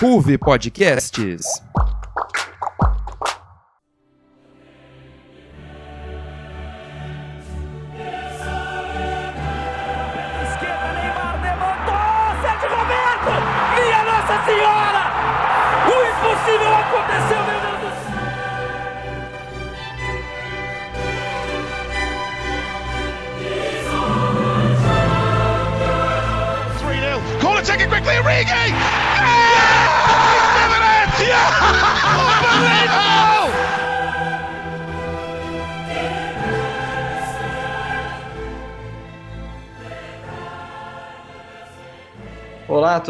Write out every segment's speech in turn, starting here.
Ruve Podcasts.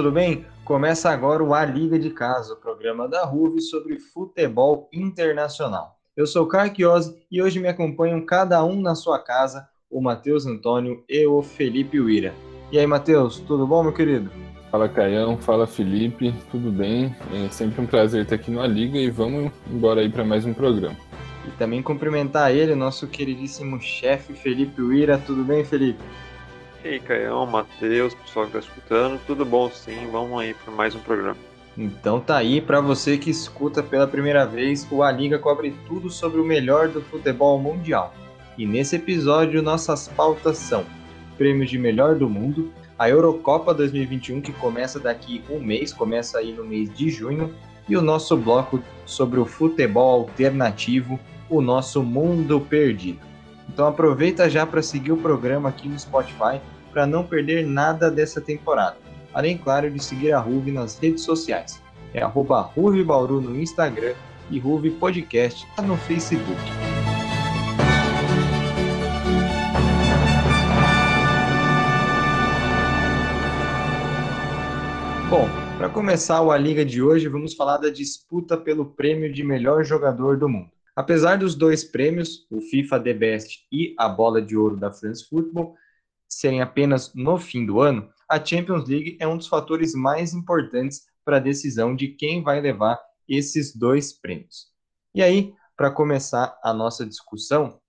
Tudo bem? Começa agora o A Liga de Casa, o programa da RUV sobre futebol internacional. Eu sou o Carquiose e hoje me acompanham cada um na sua casa, o Matheus Antônio e o Felipe Uira. E aí, Matheus, tudo bom, meu querido? Fala Caião, fala Felipe, tudo bem? É sempre um prazer estar aqui na Liga e vamos embora aí para mais um programa. E também cumprimentar ele, nosso queridíssimo chefe Felipe Uira. Tudo bem, Felipe? E aí, Caião, Matheus, pessoal que tá escutando, tudo bom sim? Vamos aí para mais um programa. Então tá aí para você que escuta pela primeira vez, o A Liga cobre tudo sobre o melhor do futebol mundial. E nesse episódio nossas pautas são: prêmios de melhor do mundo, a Eurocopa 2021 que começa daqui um mês, começa aí no mês de junho, e o nosso bloco sobre o futebol alternativo, o nosso mundo perdido. Então aproveita já para seguir o programa aqui no Spotify para não perder nada dessa temporada. Além, claro, de seguir a Ruve nas redes sociais. É arroba Ruve Bauru no Instagram e Ruve Podcast no Facebook. Bom, para começar A Liga de hoje, vamos falar da disputa pelo prêmio de melhor jogador do mundo. Apesar dos dois prêmios, o FIFA The Best e a Bola de Ouro da France Football, serem apenas no fim do ano, a Champions League é um dos fatores mais importantes para a decisão de quem vai levar esses dois prêmios. E aí, para começar a nossa discussão,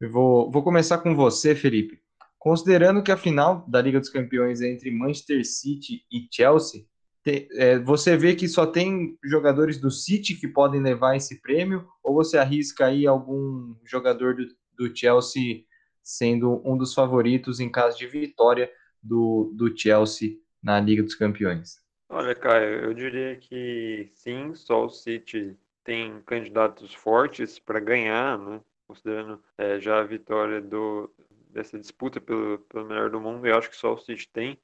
eu vou, vou começar com você, Felipe. Considerando que a final da Liga dos Campeões é entre Manchester City e Chelsea, te- é, você vê que só tem jogadores do City que podem levar esse prêmio, ou você arrisca aí algum jogador do, do Chelsea sendo um dos favoritos em caso de vitória do, do Chelsea na Liga dos Campeões? Olha, Caio, eu diria que sim, só o City tem candidatos fortes para ganhar, né? Considerando eh, já a vitória do, dessa disputa pelo, pelo melhor do mundo, eu acho que só o City tem,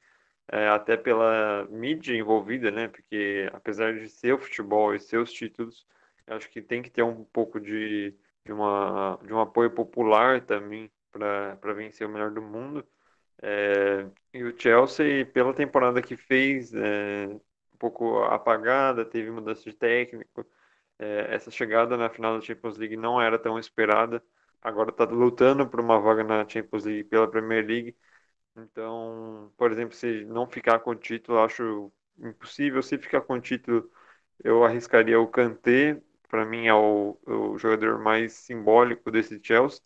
eh, até pela mídia envolvida, né? Porque apesar de ser o futebol e ser os títulos, acho que tem que ter um pouco de, de, uma, de um apoio popular também para vencer o melhor do mundo. É, e o Chelsea, pela temporada que fez, é, um pouco apagada, teve mudança de técnico. é, essa chegada na final da Champions League não era tão esperada. Agora está lutando por uma vaga na Champions League pela Premier League. Então, por exemplo, se não ficar com o título, acho impossível. Se ficar com o título, eu arriscaria o Kanté. Para mim, é o, o jogador mais simbólico desse Chelsea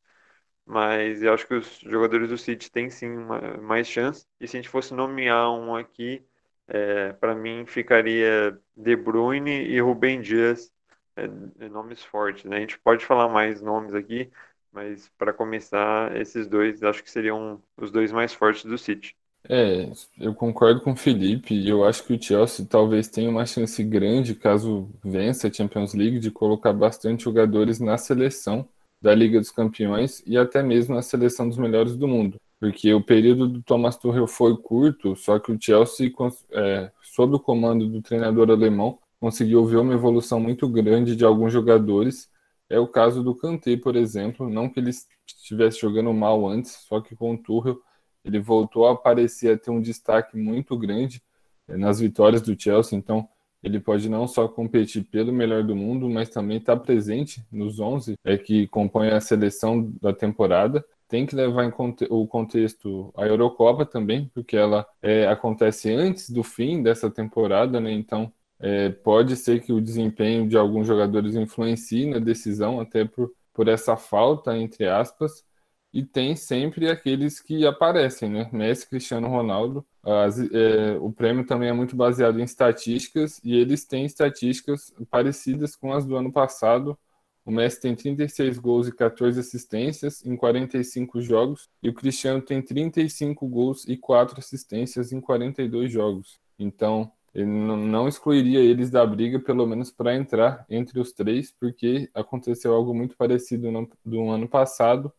mas eu acho que os jogadores do City têm sim uma- mais chance. E se a gente fosse nomear um aqui, é, para mim ficaria De Bruyne e Rubem Dias, é, é, nomes fortes, né? A gente pode falar mais nomes aqui, mas para começar, esses dois acho que seriam os dois mais fortes do City. É, eu concordo com o Felipe e eu acho que o Chelsea talvez tenha uma chance grande, caso vença a Champions League, de colocar bastante jogadores na seleção da Liga dos Campeões e até mesmo na seleção dos melhores do mundo. Porque o período do Thomas Tuchel foi curto, só que o Chelsea, é, sob o comando do treinador alemão, conseguiu ver uma evolução muito grande de alguns jogadores. É o caso do Kanté, por exemplo, não que ele estivesse jogando mal antes, só que com o Tuchel ele voltou a aparecer, a ter um destaque muito grande eh, nas vitórias do Chelsea, então ele pode não só competir pelo melhor do mundo, mas também estar presente nos 11 é, que compõem a seleção da temporada. Tem que levar em conte o contexto a Eurocopa também, porque ela é, acontece antes do fim dessa temporada, né? Então é, pode ser que o desempenho de alguns jogadores influencie na decisão, até por, por essa falta, entre aspas, e tem sempre aqueles que aparecem, né? Messi, Cristiano Ronaldo, As, é, o prêmio também é muito baseado em estatísticas e eles têm estatísticas parecidas com as do ano passado. O Messi tem 36 gols e 14 assistências em 45 jogos e o Cristiano tem 35 gols e 4 assistências em 42 jogos. Então, ele não excluiria eles da briga, pelo menos para entrar entre os três, porque aconteceu algo muito parecido no, do ano passado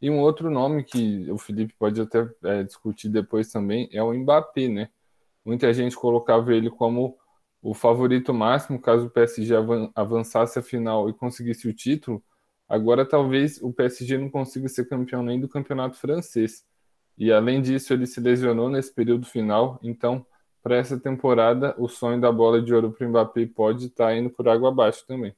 e um outro nome que o Felipe pode até é, discutir depois também é o Mbappé, né? Muita gente colocava ele como o favorito máximo caso o PSG avançasse a final e conseguisse o título. Agora talvez o PSG não consiga ser campeão nem do campeonato francês. E além disso, ele se lesionou nesse período final, então para essa temporada o sonho da bola de ouro para o Mbappé pode estar tá indo por água abaixo também.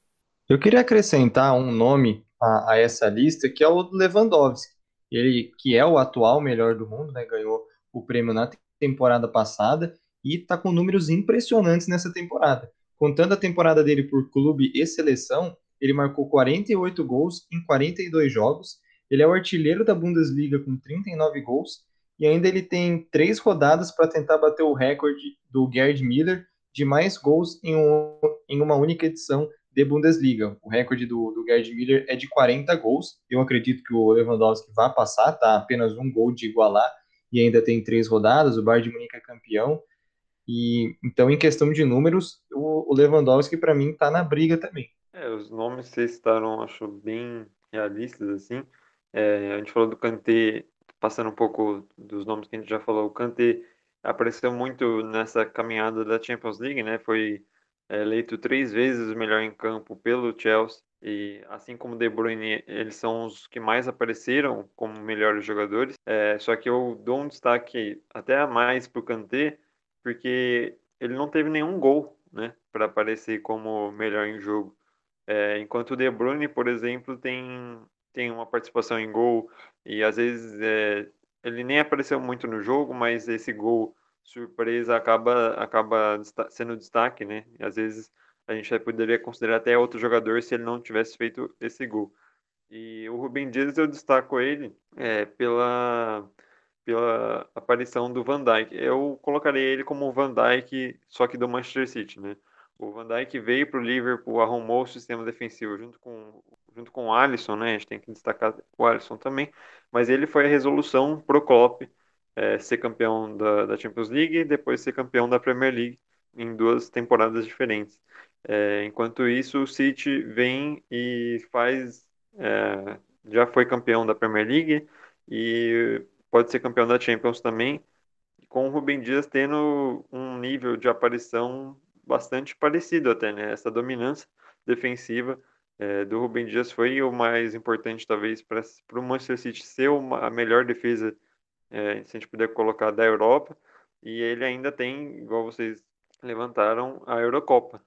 Eu queria acrescentar um nome a, a, essa lista, que é o Lewandowski. Ele, que é o atual melhor do mundo, né, ganhou o prêmio na temporada passada e está com números impressionantes nessa temporada. Contando a temporada dele por clube e seleção, ele marcou 48 gols em 42 jogos. Ele é o artilheiro da Bundesliga com 39 gols e ainda ele tem três rodadas para tentar bater o recorde do Gerd Miller de mais gols em, um, em uma única edição de Bundesliga. O recorde do, do Gerd Miller é de 40 gols. Eu acredito que o Lewandowski vai passar, tá apenas um gol de igualar e ainda tem três rodadas. O Bayern de Munique é campeão. E então, em questão de números, o, o Lewandowski para mim está na briga também. É, os nomes vocês estavam, acho, bem realistas assim. É, a gente falou do Kanté, passando um pouco dos nomes que a gente já falou. O Kanté apareceu muito nessa caminhada da Champions League, né? Foi é eleito três vezes o melhor em campo pelo Chelsea e assim como De Bruyne, eles são os que mais apareceram como melhores jogadores. É, só que eu dou um destaque até a mais para o Kanté, porque ele não teve nenhum gol, né, para aparecer como melhor em jogo. É, enquanto o De Bruyne, por exemplo, tem tem uma participação em gol e às vezes é, ele nem apareceu muito no jogo, mas esse gol surpresa acaba, acaba sendo destaque, né? E às vezes a gente poderia considerar até outro jogador se ele não tivesse feito esse gol. E o Rubem Dias eu destaco ele é, pela, pela aparição do Van Dijk. Eu colocaria ele como o Van Dijk, só que do Manchester City, né? O Van Dijk veio para o Liverpool, arrumou o sistema defensivo junto com, junto com o Alisson, né? A gente tem que destacar o Alisson também. Mas ele foi a resolução pro Klopp é, ser campeão da, da, Champions League e depois ser campeão da Premier League em duas temporadas diferentes. É, enquanto isso, o City vem e faz. É, já foi campeão da Premier League e pode ser campeão da Champions também, com o Rubem Dias tendo um nível de aparição bastante parecido até, né? Essa dominância defensiva é, do Rubem Dias foi o mais importante, talvez, para o Manchester City ser uma, a melhor defesa é, se a gente puder colocar, da Europa, e ele ainda tem, igual vocês levantaram, a Eurocopa.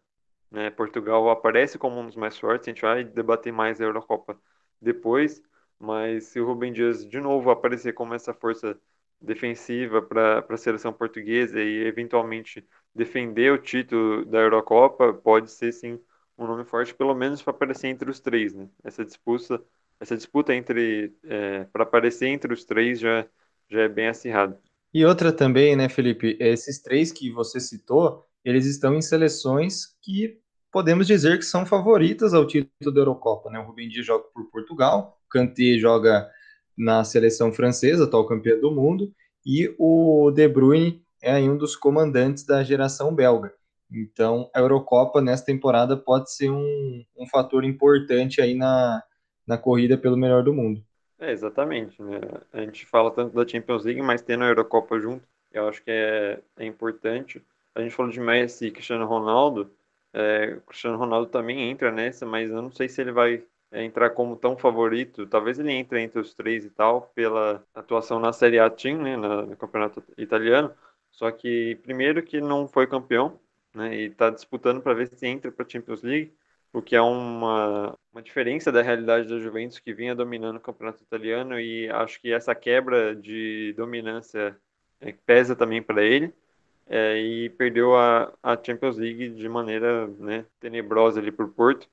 Né? Portugal aparece como um dos mais fortes, a gente vai debater mais a Eurocopa depois, mas se o Rubem Dias de novo aparecer como essa força defensiva para a seleção portuguesa e eventualmente defender o título da Eurocopa, pode ser sim um nome forte, pelo menos para aparecer entre os três. Né? Essa disputa, essa disputa entre é, para aparecer entre os três já já é bem acirrado. E outra também, né, Felipe? Esses três que você citou, eles estão em seleções que podemos dizer que são favoritas ao título da Eurocopa, né? O Rubem Dias joga por Portugal, o Kanté joga na seleção francesa, atual campeã do mundo, e o De Bruyne é um dos comandantes da geração belga. Então, a Eurocopa nessa temporada pode ser um, um fator importante aí na, na corrida pelo melhor do mundo. É, exatamente, né? A gente fala tanto da Champions League, mas tendo a Eurocopa junto, eu acho que é, é importante. A gente falou de Messi e Cristiano Ronaldo, é, Cristiano Ronaldo também entra nessa, mas eu não sei se ele vai é, entrar como tão favorito. Talvez ele entre entre os três e tal, pela atuação na Série A Team, né, no campeonato italiano. Só que, primeiro, que não foi campeão, né, e está disputando para ver se entra para a Champions League o que é uma, uma diferença da realidade da Juventus que vinha dominando o campeonato italiano e acho que essa quebra de dominância é, pesa também para ele é, e perdeu a, a Champions League de maneira né, tenebrosa ali por Porto,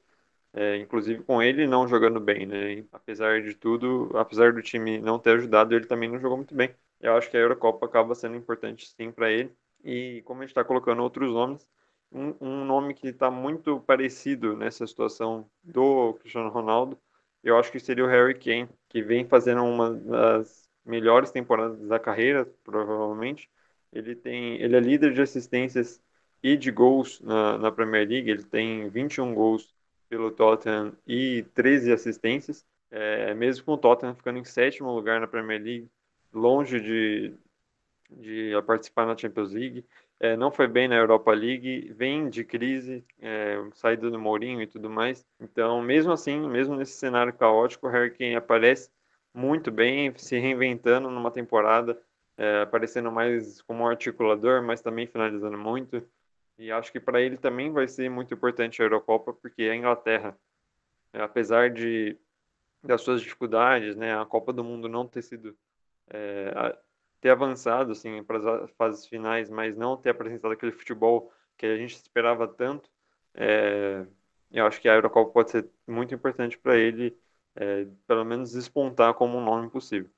é, inclusive com ele não jogando bem, né? apesar de tudo, apesar do time não ter ajudado, ele também não jogou muito bem. eu acho que a Eurocopa acaba sendo importante sim para ele. E como a gente está colocando outros nomes, um, um nome que está muito parecido nessa situação do Cristiano Ronaldo, eu acho que seria o Harry Kane, que vem fazendo uma das melhores temporadas da carreira, provavelmente. Ele tem, ele é líder de assistências e de gols na, na Premier League. Ele tem 21 gols pelo Tottenham e 13 assistências. É, mesmo com o Tottenham ficando em sétimo lugar na Premier League, longe de, de participar na Champions League. É, não foi bem na Europa League, vem de crise, é, saída do Mourinho e tudo mais. Então, mesmo assim, mesmo nesse cenário caótico, o Harry Kane aparece muito bem, se reinventando numa temporada, é, aparecendo mais como articulador, mas também finalizando muito. E acho que para ele também vai ser muito importante a Eurocopa, porque a Inglaterra, é, apesar de das suas dificuldades, né, a Copa do Mundo não ter sido é, ter avançado assim para as fases finais, mas não ter apresentado aquele futebol que a gente esperava tanto, é, eu acho que a Eurocopa pode ser muito importante para ele, é, pelo menos despontar como um nome possível.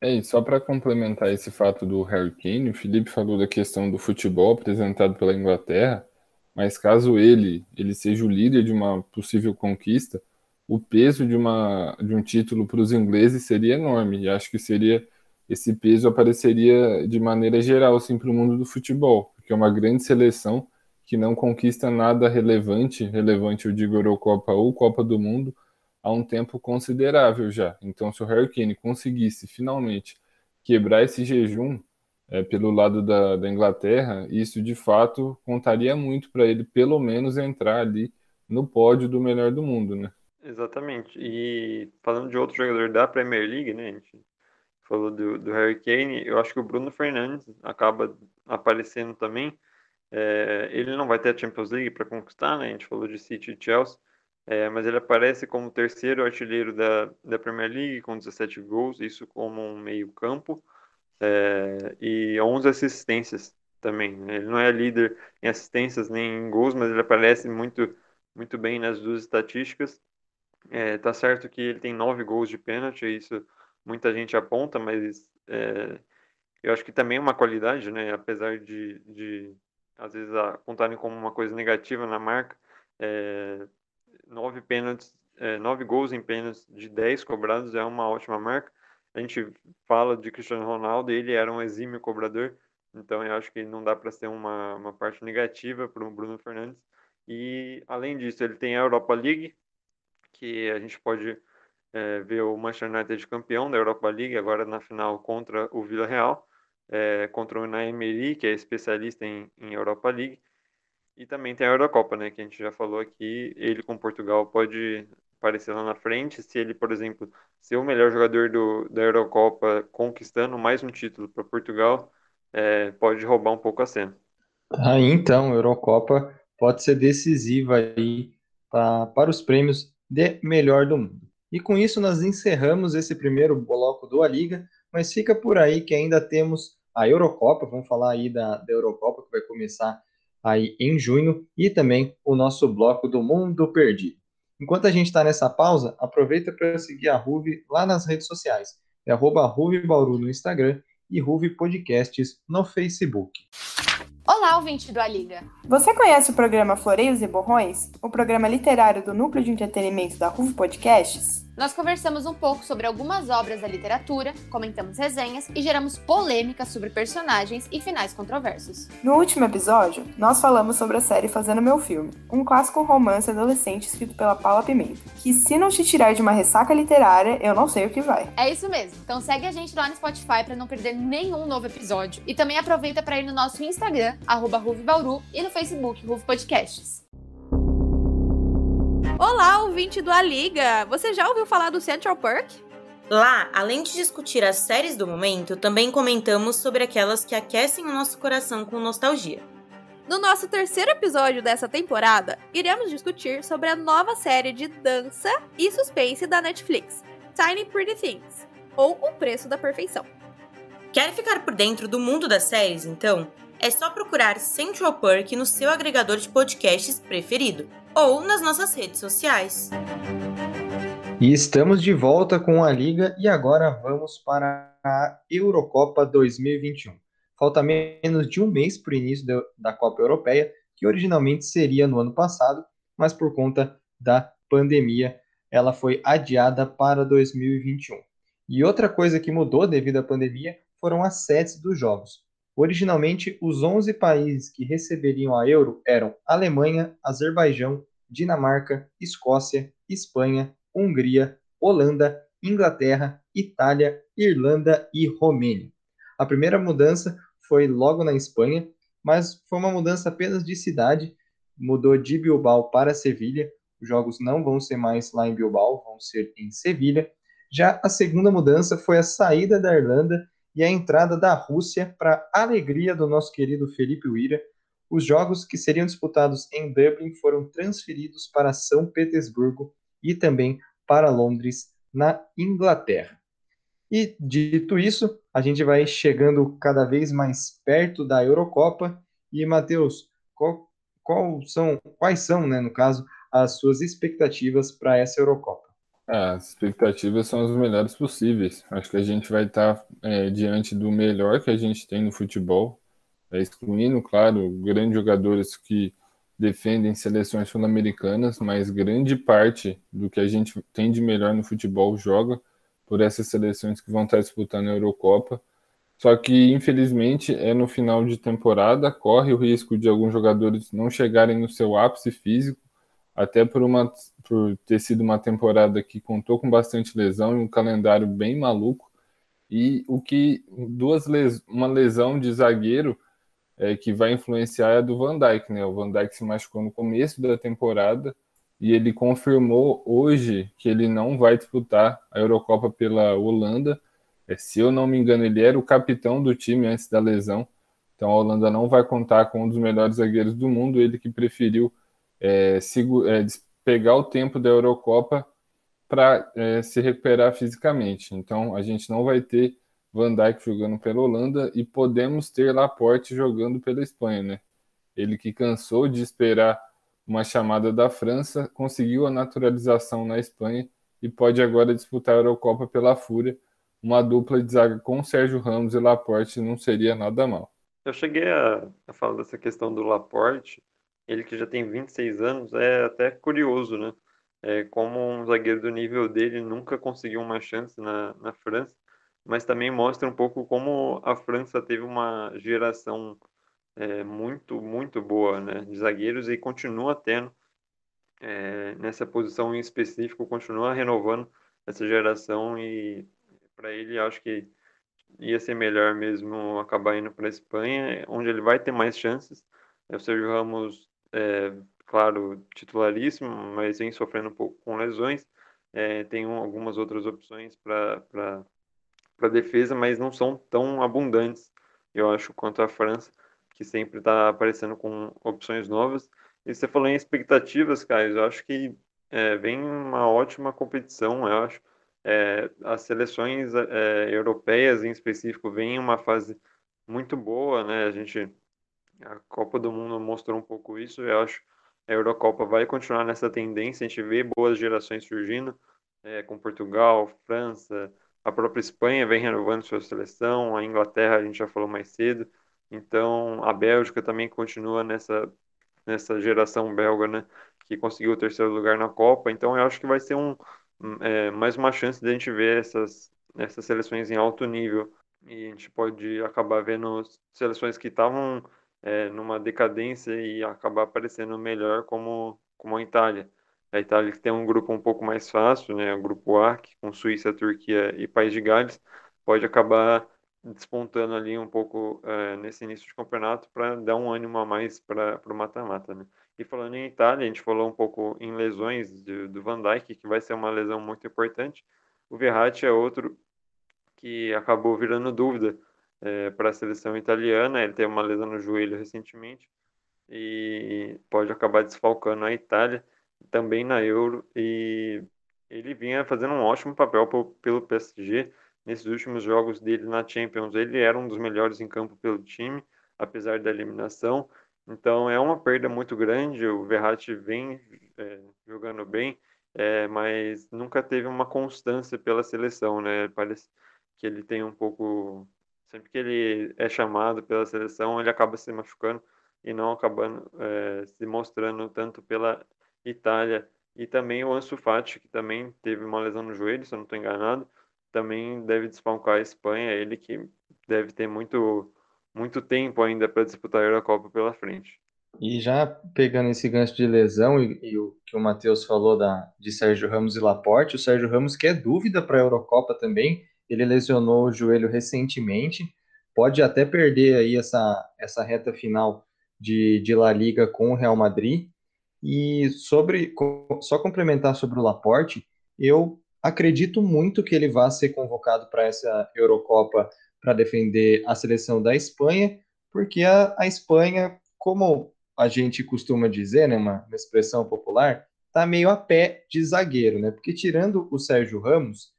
É, e só para complementar esse fato do Harry Kane, o Felipe falou da questão do futebol apresentado pela Inglaterra, mas caso ele ele seja o líder de uma possível conquista, o peso de, uma, de um título para os ingleses seria enorme, e acho que seria esse peso apareceria de maneira geral assim, para o mundo do futebol, porque é uma grande seleção que não conquista nada relevante, relevante eu digo Eurocopa ou Copa do Mundo, há um tempo considerável já. Então, se o Harry Kane conseguisse finalmente quebrar esse jejum é, pelo lado da, da Inglaterra, isso de fato contaria muito para ele, pelo menos, entrar ali no pódio do melhor do mundo, né? Exatamente. E falando de outro jogador da Premier League, né, a gente falou do, do Harry Kane, eu acho que o Bruno Fernandes acaba aparecendo também. É, ele não vai ter a Champions League para conquistar, né? A gente falou de City e Chelsea, é, mas ele aparece como terceiro artilheiro da, da Premier League com 17 gols, isso como um meio-campo, é, e 11 assistências também. Né? Ele não é líder em assistências nem em gols, mas ele aparece muito, muito bem nas duas estatísticas. É, tá certo que ele tem nove gols de pênalti, isso muita gente aponta, mas é, eu acho que também é uma qualidade, né? Apesar de, de às vezes apontarem como uma coisa negativa na marca, é, nove pênaltis, é, nove gols em pênaltis de dez cobrados é uma ótima marca. A gente fala de Cristiano Ronaldo, ele era um exímio cobrador, então eu acho que não dá para ser uma, uma parte negativa para o Bruno Fernandes. E além disso, ele tem a Europa League, que a gente pode é, ver o Manchester United campeão da Europa League, agora na final contra o Villarreal, é, contra o Unai Emery, que é especialista em, em Europa League, e também tem a Eurocopa, né, que a gente já falou aqui, ele com Portugal pode aparecer lá na frente, se ele, por exemplo, ser o melhor jogador do, da Eurocopa, conquistando mais um título para Portugal, é, pode roubar um pouco a cena. Aí então, a Eurocopa pode ser decisiva aí pra, para os prêmios de melhor do mundo. E com isso nós encerramos esse primeiro bloco do A Liga, mas fica por aí que ainda temos a Eurocopa, vamos falar aí da, da Eurocopa que vai começar aí em junho e também o nosso bloco do Mundo Perdido. Enquanto a gente está nessa pausa, aproveita para seguir a Ruve lá nas redes sociais. É arroba Ruve Bauru no Instagram e Ruve Podcasts no Facebook. Olá, ouvinte do A Liga. Você conhece o programa Floreios e Borrões? O programa literário do Núcleo de Entretenimento da RUV Podcasts? Nós conversamos um pouco sobre algumas obras da literatura, comentamos resenhas e geramos polêmicas sobre personagens e finais controversos. No último episódio, nós falamos sobre a série Fazendo Meu Filme, um clássico romance adolescente escrito pela Paula Pimenta, que se não te tirar de uma ressaca literária, eu não sei o que vai. É isso mesmo. Então segue a gente lá no Spotify para não perder nenhum novo episódio e também aproveita para ir no nosso Instagram @ruvebauru e no Facebook Ruve Podcasts. Olá, ouvinte do A Liga! Você já ouviu falar do Central Perk? Lá, além de discutir as séries do momento, também comentamos sobre aquelas que aquecem o nosso coração com nostalgia. No nosso terceiro episódio dessa temporada, iremos discutir sobre a nova série de dança e suspense da Netflix, Tiny Pretty Things, ou O Preço da Perfeição. Quer ficar por dentro do mundo das séries, então? É só procurar Central Perk no seu agregador de podcasts preferido ou nas nossas redes sociais. E estamos de volta com a Liga e agora vamos para a Eurocopa 2021. Falta menos de um mês para o início da Copa Europeia, que originalmente seria no ano passado, mas por conta da pandemia, ela foi adiada para 2021. E outra coisa que mudou devido à pandemia foram as sedes dos jogos. Originalmente, os 11 países que receberiam a Euro eram Alemanha, Azerbaijão, Dinamarca, Escócia, Espanha, Hungria, Holanda, Inglaterra, Itália, Irlanda e Romênia. A primeira mudança foi logo na Espanha, mas foi uma mudança apenas de cidade, mudou de Bilbao para Sevilha. Os jogos não vão ser mais lá em Bilbao, vão ser em Sevilha. Já a segunda mudança foi a saída da Irlanda e a entrada da Rússia para alegria do nosso querido Felipe Uira. Os jogos que seriam disputados em Dublin foram transferidos para São Petersburgo e também para Londres, na Inglaterra. E dito isso, a gente vai chegando cada vez mais perto da Eurocopa. E Matheus, qual, qual são, quais são, né, no caso, as suas expectativas para essa Eurocopa? Ah, as expectativas são as melhores possíveis. Acho que a gente vai estar é, diante do melhor que a gente tem no futebol, é, excluindo, claro, grandes jogadores que defendem seleções sul-americanas, mas grande parte do que a gente tem de melhor no futebol joga por essas seleções que vão estar disputando a Eurocopa. Só que, infelizmente, é no final de temporada, corre o risco de alguns jogadores não chegarem no seu ápice físico até por, uma, por ter sido uma temporada que contou com bastante lesão e um calendário bem maluco. E o que duas les, uma lesão de zagueiro é, que vai influenciar é a do Van Dijk, né? O Van Dijk se machucou no começo da temporada e ele confirmou hoje que ele não vai disputar a Eurocopa pela Holanda. É, se eu não me engano, ele era o capitão do time antes da lesão. Então a Holanda não vai contar com um dos melhores zagueiros do mundo, ele que preferiu é, é, pegar o tempo da Eurocopa para é, se recuperar fisicamente. Então a gente não vai ter Van Dijk jogando pela Holanda e podemos ter Laporte jogando pela Espanha, né? Ele que cansou de esperar uma chamada da França, conseguiu a naturalização na Espanha e pode agora disputar a Eurocopa pela Fúria. Uma dupla de zaga com Sérgio Ramos e Laporte não seria nada mal. Eu cheguei a, a falar dessa questão do Laporte ele que já tem 26 anos, é até curioso, né? É, como um zagueiro do nível dele nunca conseguiu uma chance na, na França, mas também mostra um pouco como a França teve uma geração é, muito, muito boa né, de zagueiros e continua tendo é, nessa posição em específico, continua renovando essa geração e para ele acho que ia ser melhor mesmo acabar indo para a Espanha, onde ele vai ter mais chances. O Sérgio Ramos é, claro, titularíssimo, mas vem sofrendo um pouco com lesões. É, tem um, algumas outras opções para defesa, mas não são tão abundantes, eu acho, quanto a França, que sempre está aparecendo com opções novas. E você falou em expectativas, Caio, eu acho que é, vem uma ótima competição, eu acho. É, as seleções é, europeias, em específico, vêm em uma fase muito boa, né? A gente a Copa do Mundo mostrou um pouco isso. Eu acho a Eurocopa vai continuar nessa tendência. A gente vê boas gerações surgindo, é, com Portugal, França, a própria Espanha vem renovando sua seleção, a Inglaterra a gente já falou mais cedo. Então a Bélgica também continua nessa, nessa geração belga, né? Que conseguiu o terceiro lugar na Copa. Então eu acho que vai ser um, é, mais uma chance de a gente ver essas, essas seleções em alto nível. E a gente pode acabar vendo seleções que estavam é, numa decadência e acabar aparecendo melhor como, como a Itália. A Itália que tem um grupo um pouco mais fácil, né, o grupo A, com Suíça, Turquia e País de Gales, pode acabar despontando ali um pouco é, nesse início de campeonato para dar um ânimo a mais para o mata-mata, né? E falando em Itália, a gente falou um pouco em lesões de, do Van Dijk, que vai ser uma lesão muito importante. O Verratti é outro que acabou virando dúvida é, para a seleção italiana. Ele teve uma lesão no joelho recentemente e pode acabar desfalcando a Itália também na Euro. E ele vinha fazendo um ótimo papel pelo PSG nesses últimos jogos dele na Champions. Ele era um dos melhores em campo pelo time, apesar da eliminação. Então é uma perda muito grande. O Verratti vem é, jogando bem, é, mas nunca teve uma constância pela seleção, né? Parece que ele tem um pouco. Sempre que ele é chamado pela seleção, ele acaba se machucando e não acabando é, se mostrando tanto pela Itália. E também o Ansu Fati, que também teve uma lesão no joelho, se eu não estou enganado, também deve desfalcar a Espanha, ele que deve ter muito, muito tempo ainda para disputar a Eurocopa pela frente. E já pegando esse gancho de lesão e, e o que o Matheus falou da, de Sérgio Ramos e Laporte, o Sérgio Ramos que é dúvida para a Eurocopa também, ele lesionou o joelho recentemente, pode até perder aí essa, essa reta final de, de La Liga com o Real Madrid. E sobre só complementar sobre o Laporte, eu acredito muito que ele vá ser convocado para essa Eurocopa para defender a seleção da Espanha, porque a, a Espanha, como a gente costuma dizer, né, uma, uma expressão popular, tá meio a pé de zagueiro, né? Porque tirando o Sérgio Ramos,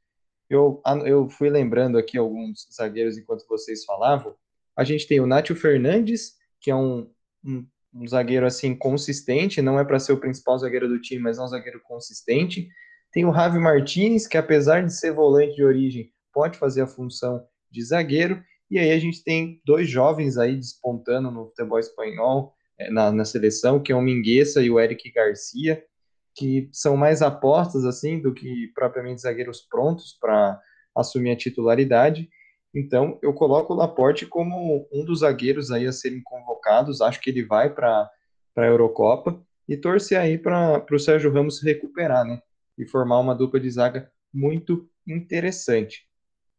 eu, eu fui lembrando aqui alguns zagueiros enquanto vocês falavam. A gente tem o Nátio Fernandes, que é um, um, um zagueiro assim consistente, não é para ser o principal zagueiro do time, mas é um zagueiro consistente. Tem o Javi Martinez, que apesar de ser volante de origem, pode fazer a função de zagueiro. E aí a gente tem dois jovens aí despontando no futebol espanhol, é, na, na seleção, que é o Mingueza e o Eric Garcia, que são mais apostas assim do que propriamente zagueiros prontos para assumir a titularidade. Então, eu coloco o Laporte como um dos zagueiros aí a serem convocados. Acho que ele vai para a Eurocopa e torcer aí para o Sérgio Ramos recuperar, né? E formar uma dupla de zaga muito interessante.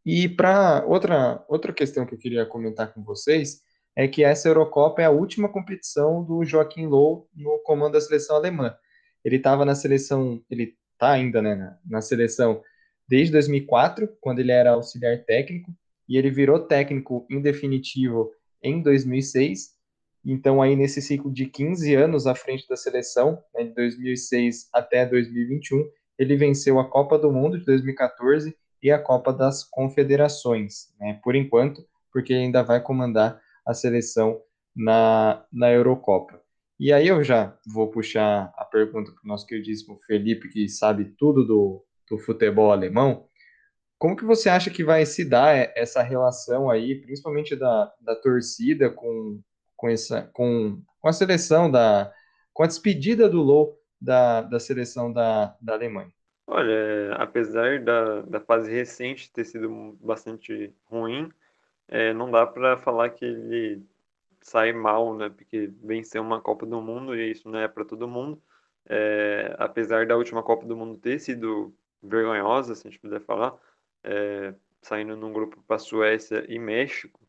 E para outra, outra questão que eu queria comentar com vocês é que essa Eurocopa é a última competição do Joaquim Low no comando da seleção alemã. Ele estava na seleção, ele está ainda né, na, na seleção desde 2004, quando ele era auxiliar técnico, e ele virou técnico em definitivo em 2006. Então, aí nesse ciclo de 15 anos à frente da seleção, né, de 2006 até 2021, ele venceu a Copa do Mundo de 2014 e a Copa das Confederações, né, por enquanto, porque ainda vai comandar a seleção na, na Eurocopa. E aí eu já vou puxar a pergunta para o nosso queridíssimo Felipe, que sabe tudo do, do futebol alemão. Como que você acha que vai se dar essa relação aí, principalmente da, da torcida com, com, essa, com, com a seleção, da, com a despedida do Low da, da seleção da, da Alemanha? Olha, apesar da, da fase recente ter sido bastante ruim, é, não dá para falar que ele sai mal, né? Porque venceu uma Copa do Mundo e isso não é para todo mundo. É, apesar da última Copa do Mundo ter sido vergonhosa, se a gente puder falar, é, saindo num grupo para Suécia e México,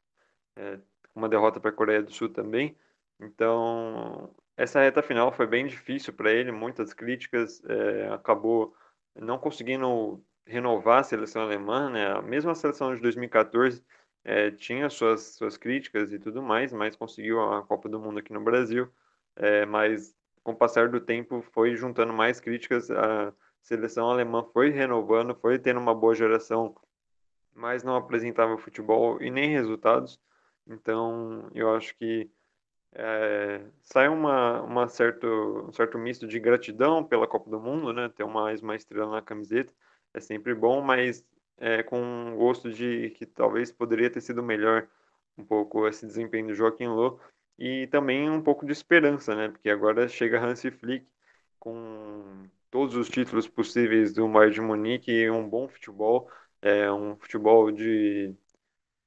é, uma derrota para a Coreia do Sul também. Então, essa reta final foi bem difícil para ele, muitas críticas, é, acabou não conseguindo renovar a seleção alemã, né? A mesma seleção de 2014 é, tinha suas, suas críticas e tudo mais, mas conseguiu a Copa do Mundo aqui no Brasil. É, mas com o passar do tempo foi juntando mais críticas, a seleção alemã foi renovando, foi tendo uma boa geração, mas não apresentava futebol e nem resultados. Então eu acho que é, sai uma, uma certo, um certo misto de gratidão pela Copa do Mundo, né? Ter mais uma estrela na camiseta é sempre bom, mas é, com gosto de que talvez poderia ter sido melhor um pouco esse desempenho do Joaquim Loh e também um pouco de esperança, né? Porque agora chega Hansi Flick com todos os títulos possíveis do Bayern de Munique um bom futebol, é um futebol de,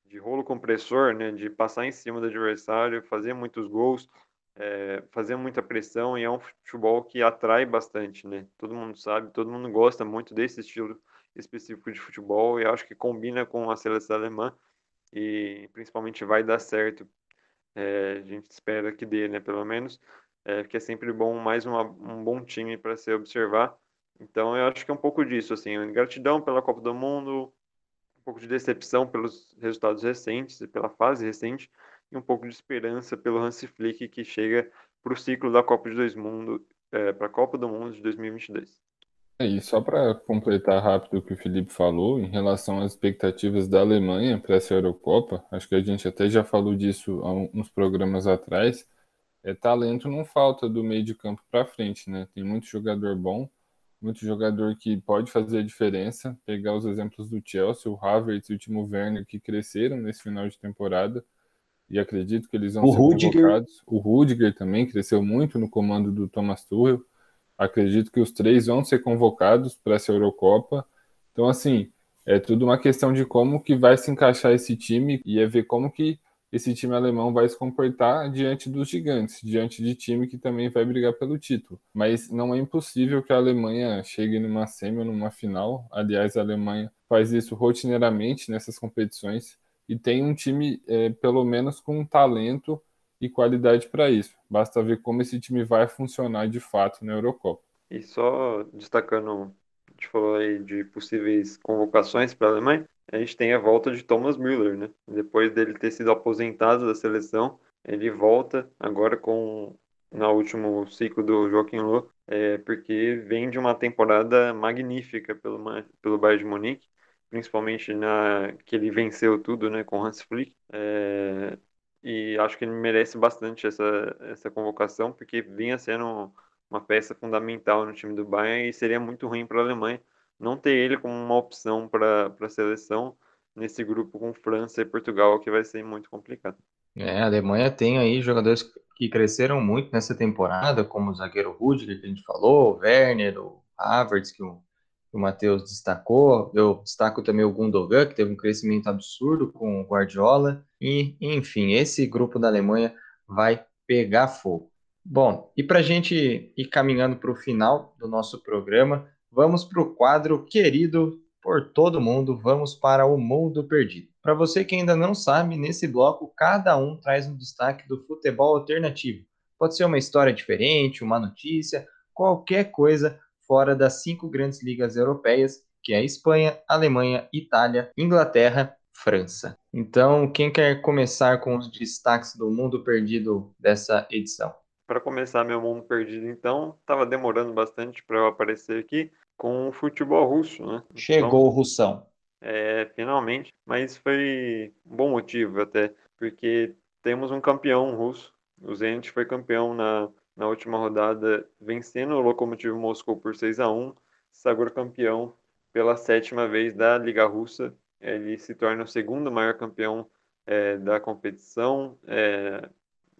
de rolo compressor, né? De passar em cima do adversário, fazer muitos gols, é, fazer muita pressão e é um futebol que atrai bastante, né? Todo mundo sabe, todo mundo gosta muito desse estilo específico de futebol e acho que combina com a seleção alemã e principalmente vai dar certo. É, a gente espera que dê, né, pelo menos, é, que é sempre bom, mais uma, um bom time para se observar. Então eu acho que é um pouco disso, assim, gratidão pela Copa do Mundo, um pouco de decepção pelos resultados recentes e pela fase recente, e um pouco de esperança pelo Hansi Flick que chega para o ciclo da Copa de Dois Mundo, é, para a Copa do Mundo de 2022. É, e só para completar rápido o que o Felipe falou, em relação às expectativas da Alemanha para essa Eurocopa, acho que a gente até já falou disso há uns programas atrás, é talento não falta do meio de campo para frente, né? Tem muito jogador bom, muito jogador que pode fazer a diferença. Pegar os exemplos do Chelsea, o Havertz e o Timo Werner que cresceram nesse final de temporada e acredito que eles vão O ser Rudiger. convocados. O Rudiger também cresceu muito no comando do Thomas Tuchel. Acredito que os três vão ser convocados para essa Eurocopa. Então, assim, é tudo uma questão de como que vai se encaixar esse time e é ver como que esse time alemão vai se comportar diante dos gigantes, diante de time que também vai brigar pelo título. Mas não é impossível que a Alemanha chegue numa semi ou numa final. Aliás, a Alemanha faz isso rotineiramente nessas competições e tem um time, é, pelo menos, com talento e qualidade para isso. Basta ver como esse time vai funcionar de fato na Eurocopa. E só destacando, a gente falou aí de possíveis convocações para a Alemanha, a gente tem a volta de Thomas Müller, né? Depois dele ter sido aposentado da seleção, ele volta agora com no último ciclo do Joaquim Low, é, porque vem de uma temporada magnífica pelo, pelo Bayern de Munique, principalmente na que ele venceu tudo, né, com Hans Flick. É, e acho que ele merece bastante essa, essa convocação, porque vinha sendo uma peça fundamental no time do Bayern e seria muito ruim para a Alemanha não ter ele como uma opção para a seleção nesse grupo com França e Portugal, que vai ser muito complicado. É, a Alemanha tem aí jogadores que cresceram muito nessa temporada, como o zagueiro Rudiger, que a gente falou, o Werner, o Havertz, que o, o Matheus destacou. Eu destaco também o Gundogan, que teve um crescimento absurdo com o Guardiola. E, enfim, esse grupo da Alemanha vai pegar fogo. Bom, e para a gente ir caminhando para o final do nosso programa, vamos para o quadro querido por todo mundo, vamos para o mundo perdido. Para você que ainda não sabe, nesse bloco cada um traz um destaque do futebol alternativo. Pode ser uma história diferente, uma notícia, qualquer coisa fora das cinco grandes ligas europeias, que é a Espanha, Alemanha, Itália, Inglaterra, França. Então, quem quer começar com os destaques do mundo perdido dessa edição? Para começar meu mundo perdido, então, estava demorando bastante para eu aparecer aqui com o futebol russo, né? Chegou o Russão. É, finalmente, mas foi um bom motivo até, porque temos um campeão russo. O Zenit foi campeão na, na última rodada, vencendo o Lokomotiv Moscou por 6 a 1 sagrou campeão pela sétima vez da Liga Russa. Ele se torna o segundo maior campeão é, da competição, é,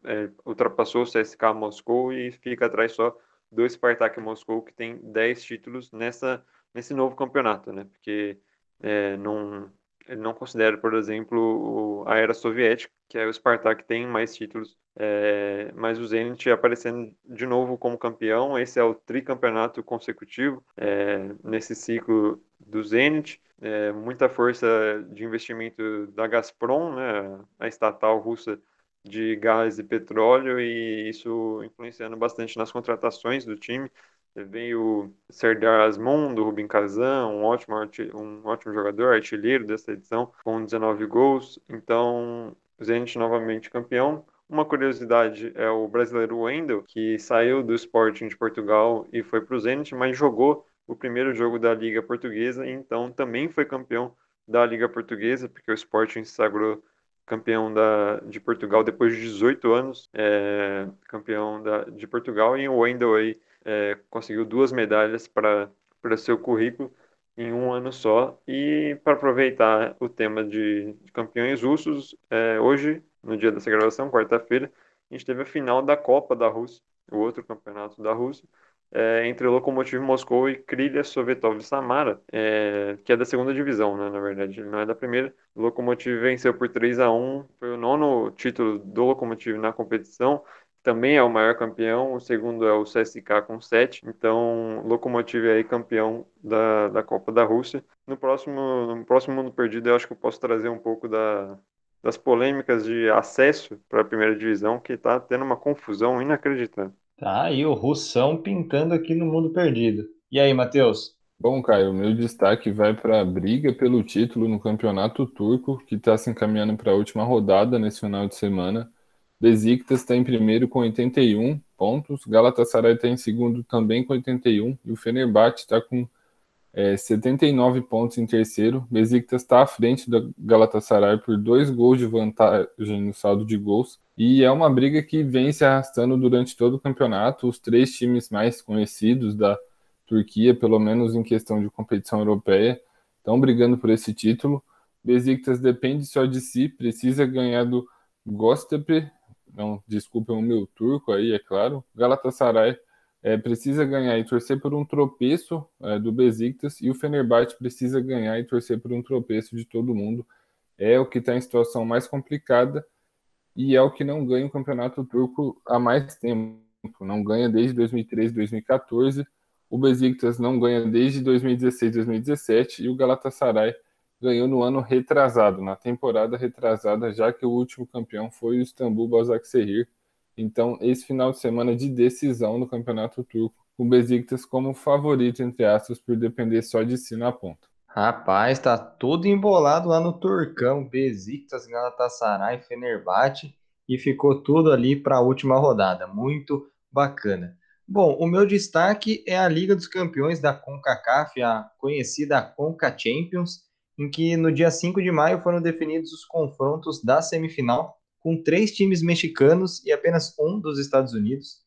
é, ultrapassou o CSKA Moscou e fica atrás só do Spartak Moscou, que tem 10 títulos nessa, nesse novo campeonato, né? Porque é, não, não considera, por exemplo, a era soviética, que é o Spartak que tem mais títulos, é, mas o Zenit aparecendo de novo como campeão, esse é o tricampeonato consecutivo é, nesse ciclo do Zenit, é, muita força de investimento da Gazprom, né, a estatal russa de gás e petróleo, e isso influenciando bastante nas contratações do time. Veio Serdar Azmoun, do Rubin Kazan, um ótimo, um ótimo jogador, artilheiro dessa edição, com 19 gols. Então, Zenit novamente campeão. Uma curiosidade é o brasileiro Wendel, que saiu do Sporting de Portugal e foi para o Zenit, mas jogou o primeiro jogo da Liga Portuguesa, então também foi campeão da Liga Portuguesa, porque o Sporting se sagrou campeão da, de Portugal depois de 18 anos, é, campeão da, de Portugal, e o Wendel aí é, conseguiu duas medalhas para seu currículo em um ano só. E para aproveitar o tema de, de campeões russos, é, hoje, no dia dessa gravação, quarta-feira, a gente teve a final da Copa da Rússia, o outro campeonato da Rússia, é, entre Lokomotiv Moscou e Krylia Sovetov Samara, é, que é da segunda divisão, né, na verdade, ele não é da primeira. O Lokomotiv venceu por 3 a 1 foi o nono título do Lokomotiv na competição, também é o maior campeão, o segundo é o CSKA com 7, então Lokomotiv é aí campeão da, da Copa da Rússia. No próximo, no próximo Mundo Perdido eu acho que eu posso trazer um pouco da, das polêmicas de acesso para a primeira divisão, que está tendo uma confusão inacreditável. Tá aí o Russão pintando aqui no mundo perdido. E aí, Matheus? Bom, Caio, o meu destaque vai para a briga pelo título no Campeonato Turco, que está se encaminhando para a última rodada nesse final de semana. Besiktas está em primeiro com 81 pontos, Galatasaray está em segundo também com 81 e o Fenerbahçe está com é, 79 pontos em terceiro. Besiktas está à frente do Galatasaray por dois gols de vantagem no saldo de gols e é uma briga que vem se arrastando durante todo o campeonato. Os três times mais conhecidos da Turquia, pelo menos em questão de competição europeia, estão brigando por esse título. Besiktas depende só de si, precisa ganhar do Göztepe, não, desculpem o meu turco aí, é claro. Galatasaray é, precisa ganhar e torcer por um tropeço é, do Besiktas e o Fenerbahçe precisa ganhar e torcer por um tropeço de todo mundo. É o que está em situação mais complicada e é o que não ganha o campeonato turco há mais tempo. Não ganha desde 2013, 2014. O Besiktas não ganha desde 2016, 2017 e o Galatasaray ganhou no ano retrasado, na temporada retrasada, já que o último campeão foi o Istambul Basaksehir então, esse final de semana de decisão no Campeonato Turco, o Besiktas como favorito, entre aspas, por depender só de si na ponta. Rapaz, tá tudo embolado lá no Turcão, Besiktas, Galatasaray, Fenerbahçe, e ficou tudo ali para a última rodada. Muito bacana. Bom, o meu destaque é a Liga dos Campeões da CONCACAF, a conhecida CONCA Champions, em que no dia 5 de maio foram definidos os confrontos da semifinal com três times mexicanos e apenas um dos Estados Unidos.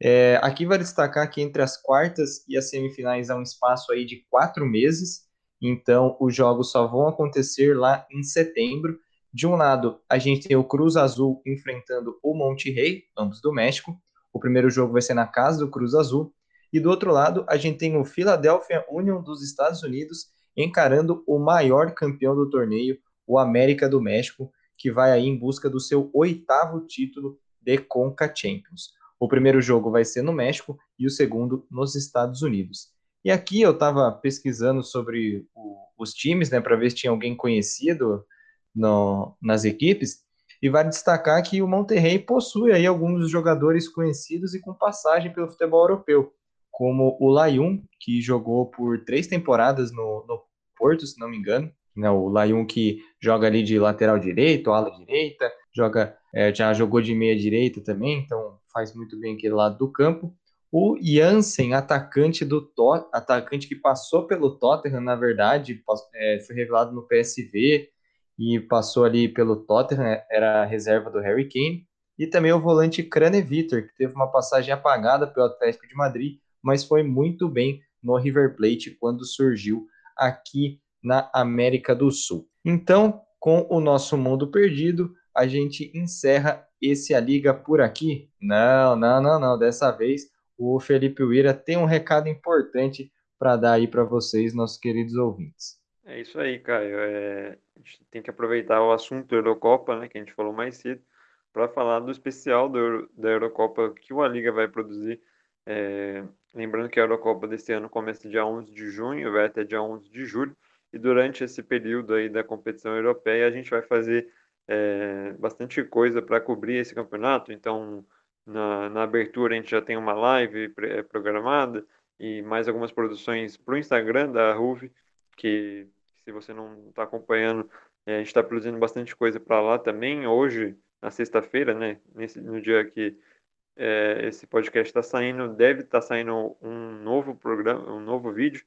É, aqui vale destacar que entre as quartas e as semifinais há um espaço aí de quatro meses, então os jogos só vão acontecer lá em setembro. De um lado, a gente tem o Cruz Azul enfrentando o Monte Rey, ambos do México. O primeiro jogo vai ser na casa do Cruz Azul. E do outro lado, a gente tem o Philadelphia Union dos Estados Unidos encarando o maior campeão do torneio, o América do México que vai aí em busca do seu oitavo título de Conca Champions. O primeiro jogo vai ser no México e o segundo nos Estados Unidos. E aqui eu estava pesquisando sobre o, os times, né, para ver se tinha alguém conhecido no, nas equipes. E vale destacar que o Monterrey possui aí alguns jogadores conhecidos e com passagem pelo futebol europeu, como o Layun, que jogou por três temporadas no, no Porto, se não me engano, né? O Layun que joga ali de lateral direito, ala direita, joga, é, já jogou de meia direita também, então faz muito bem aquele lado do campo. O Jansen, atacante do Tot atacante que passou pelo Tottenham, na verdade, é, foi revelado no PSV e passou ali pelo Tottenham, né? era a reserva do Harry Kane. E também o volante Vitor, que teve uma passagem apagada pelo Atlético de Madrid, mas foi muito bem no River Plate quando surgiu aqui na América do Sul. Então, com o nosso mundo perdido, a gente encerra esse A Liga por aqui. Não, não, não, não. Dessa vez o Felipe Uira tem um recado importante para dar aí para vocês, nossos queridos ouvintes. É isso aí, Caio. É, a gente tem que aproveitar o assunto Eurocopa, né, que a gente falou mais cedo, para falar do especial do da Eurocopa que o A Liga vai produzir. É, lembrando que a Eurocopa desse ano começa dia 11 de junho, vai até dia 11 de julho. E durante esse período aí da competição europeia, a gente vai fazer é, bastante coisa para cobrir esse campeonato. Então, na, na, abertura, a gente já tem uma live é, programada e mais algumas produções para o Instagram da RUV, que se você não está acompanhando, é, a gente está produzindo bastante coisa para lá também. Hoje, na sexta-feira, né, no dia que é, esse podcast está saindo, deve estar tá saindo um novo programa, um novo vídeo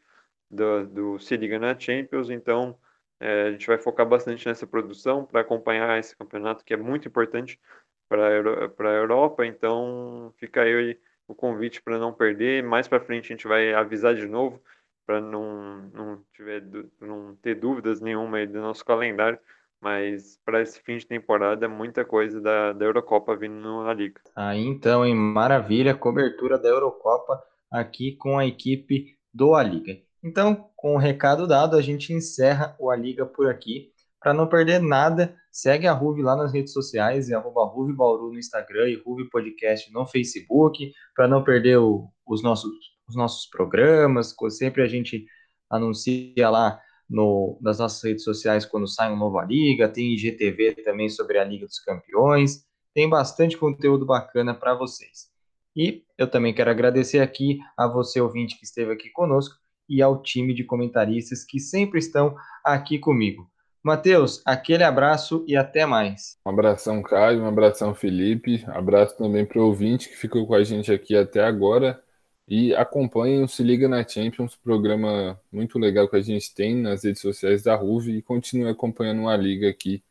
do, do Se Liga na Champions, então é, a gente vai focar bastante nessa produção para acompanhar esse campeonato que é muito importante para a Europa, então fica aí o convite para não perder. Mais para frente a gente vai avisar de novo para não, não, tiver, não ter dúvidas nenhuma aí do nosso calendário, mas para esse fim de temporada, muita coisa da, da Eurocopa vindo na Liga. Aí então, em maravilha, cobertura da Eurocopa aqui com a equipe do A Liga. Então, com o recado dado, a gente encerra o A Liga por aqui. Para não perder nada, segue a Ruve lá nas redes sociais, é arroba no Instagram e Ruve Podcast no Facebook, para não perder o, os, nossos, os nossos programas, sempre a gente anuncia lá no, nas nossas redes sociais quando sai um novo A Liga, tem IGTV também sobre a Liga dos Campeões, tem bastante conteúdo bacana para vocês. E eu também quero agradecer aqui a você, ouvinte, que esteve aqui conosco, e ao time de comentaristas que sempre estão aqui comigo. Matheus, aquele abraço e até mais. Um abração, Caio, um abração, Felipe. Abraço também para o ouvinte que ficou com a gente aqui até agora. E acompanhem o Se Liga na Champions, programa muito legal que a gente tem nas redes sociais da RUV e continue acompanhando a liga aqui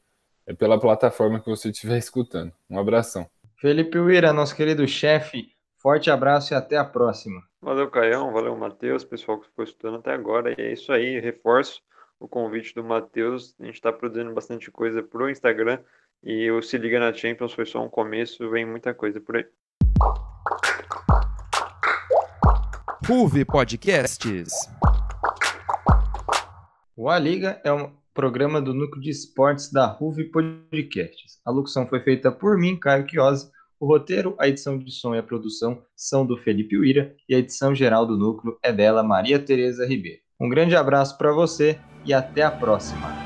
é pela plataforma que você estiver escutando. Um abração. Felipe Uira, nosso querido chefe, Forte abraço e até a próxima. Valeu, Caião. Valeu, Matheus. Pessoal que ficou estudando até agora. E é isso aí. Reforço o convite do Matheus. A gente está produzindo bastante coisa pro Instagram. E o Se Liga na Champions foi só um começo. Vem muita coisa por aí. Ruve Podcasts. O A Liga é um programa do núcleo de esportes da RUV Podcasts. A locução foi feita por mim, Caio Chiosi. O roteiro, a edição de som e a produção são do Felipe Uira e a edição geral do núcleo é dela, Maria Tereza Ribeiro. Um grande abraço para você e até a próxima.